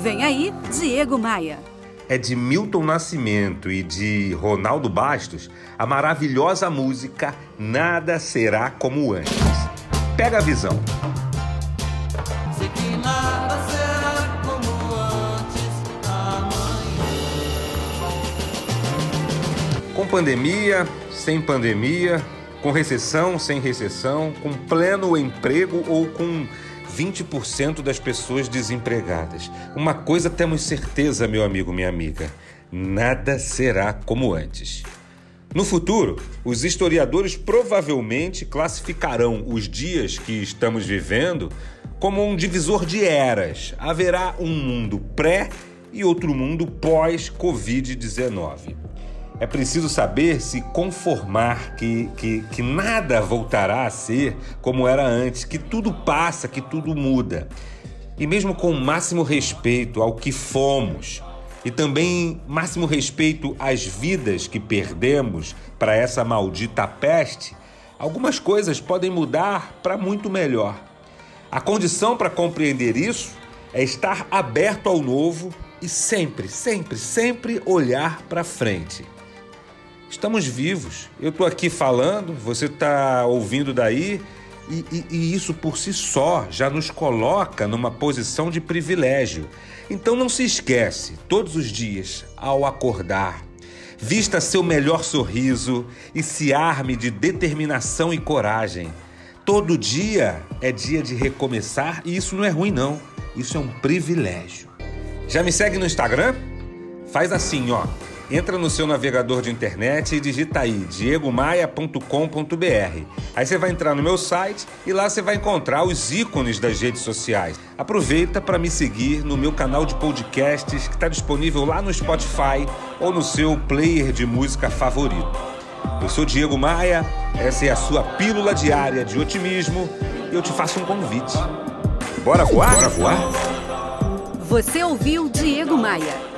Vem aí, Diego Maia. É de Milton Nascimento e de Ronaldo Bastos a maravilhosa música Nada Será Como Antes. Pega a visão. Com pandemia, sem pandemia, com recessão, sem recessão, com pleno emprego ou com 20% das pessoas desempregadas. Uma coisa temos certeza, meu amigo, minha amiga: nada será como antes. No futuro, os historiadores provavelmente classificarão os dias que estamos vivendo como um divisor de eras. Haverá um mundo pré e outro mundo pós-Covid-19. É preciso saber se conformar que, que, que nada voltará a ser como era antes, que tudo passa, que tudo muda. E mesmo com o máximo respeito ao que fomos e também máximo respeito às vidas que perdemos para essa maldita peste, algumas coisas podem mudar para muito melhor. A condição para compreender isso é estar aberto ao novo e sempre, sempre, sempre olhar para frente. Estamos vivos. Eu estou aqui falando, você está ouvindo daí, e, e, e, isso por si só já nos coloca numa posição de privilégio. Então não se esquece, todos os dias, ao acordar, vista seu melhor sorriso e se arme de determinação e coragem. Todo dia é dia de recomeçar e isso não é ruim, não. Isso é um privilégio. Já me segue no Instagram? Faz assim, ó. Entra no seu navegador de internet e digita aí diegomaia.com.br. Aí você vai entrar no meu site e lá você vai encontrar os ícones das redes sociais. Aproveita para me seguir no meu canal de podcasts que está disponível lá no Spotify ou no seu player de música favorito. Eu sou Diego Maia, essa é a sua pílula diária de otimismo e eu te faço um convite. Bora voar? Bora voar? Você ouviu Diego Maia.